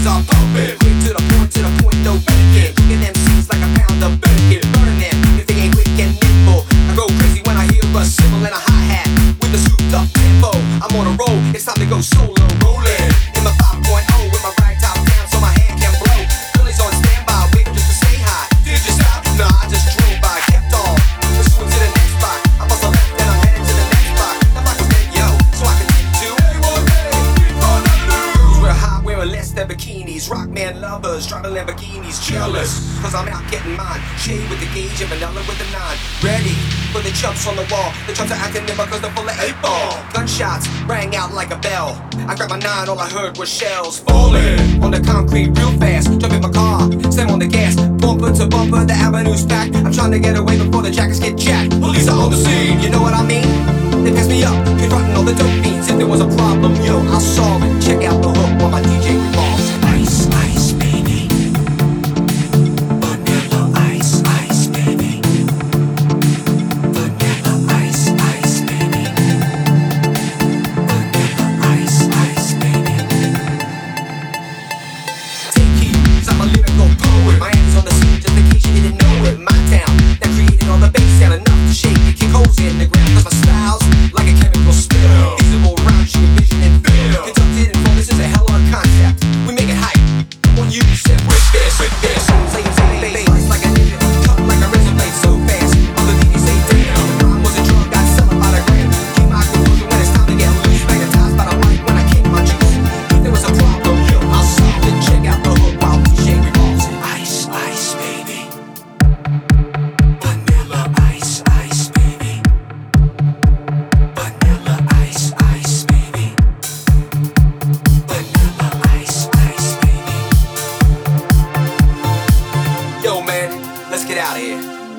bitches all thumping. Quick to in bikinis. Rockman lovers, driving Lamborghinis. Jealous, cause I'm out getting mine. Shade with the gauge and vanilla with the nine. Ready for the chumps on the wall. The chumps are acting nimble cause they're full of eight ball. Gunshots rang out like a bell. I grabbed my nine, all I heard was shells falling on the concrete real fast. Jump in my car, slam on the gas. Bumper to bumper, the avenue's packed. I'm trying to get away before the jackets get jacked. Police are on the scene, you know what I mean? They pass me up, confronting all the dope fiends. If there was a problem, in the grip of a spouse.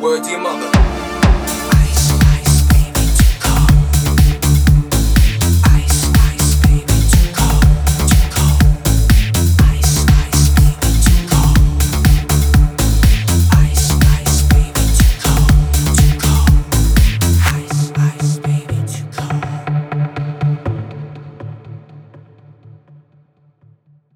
Word to your mother.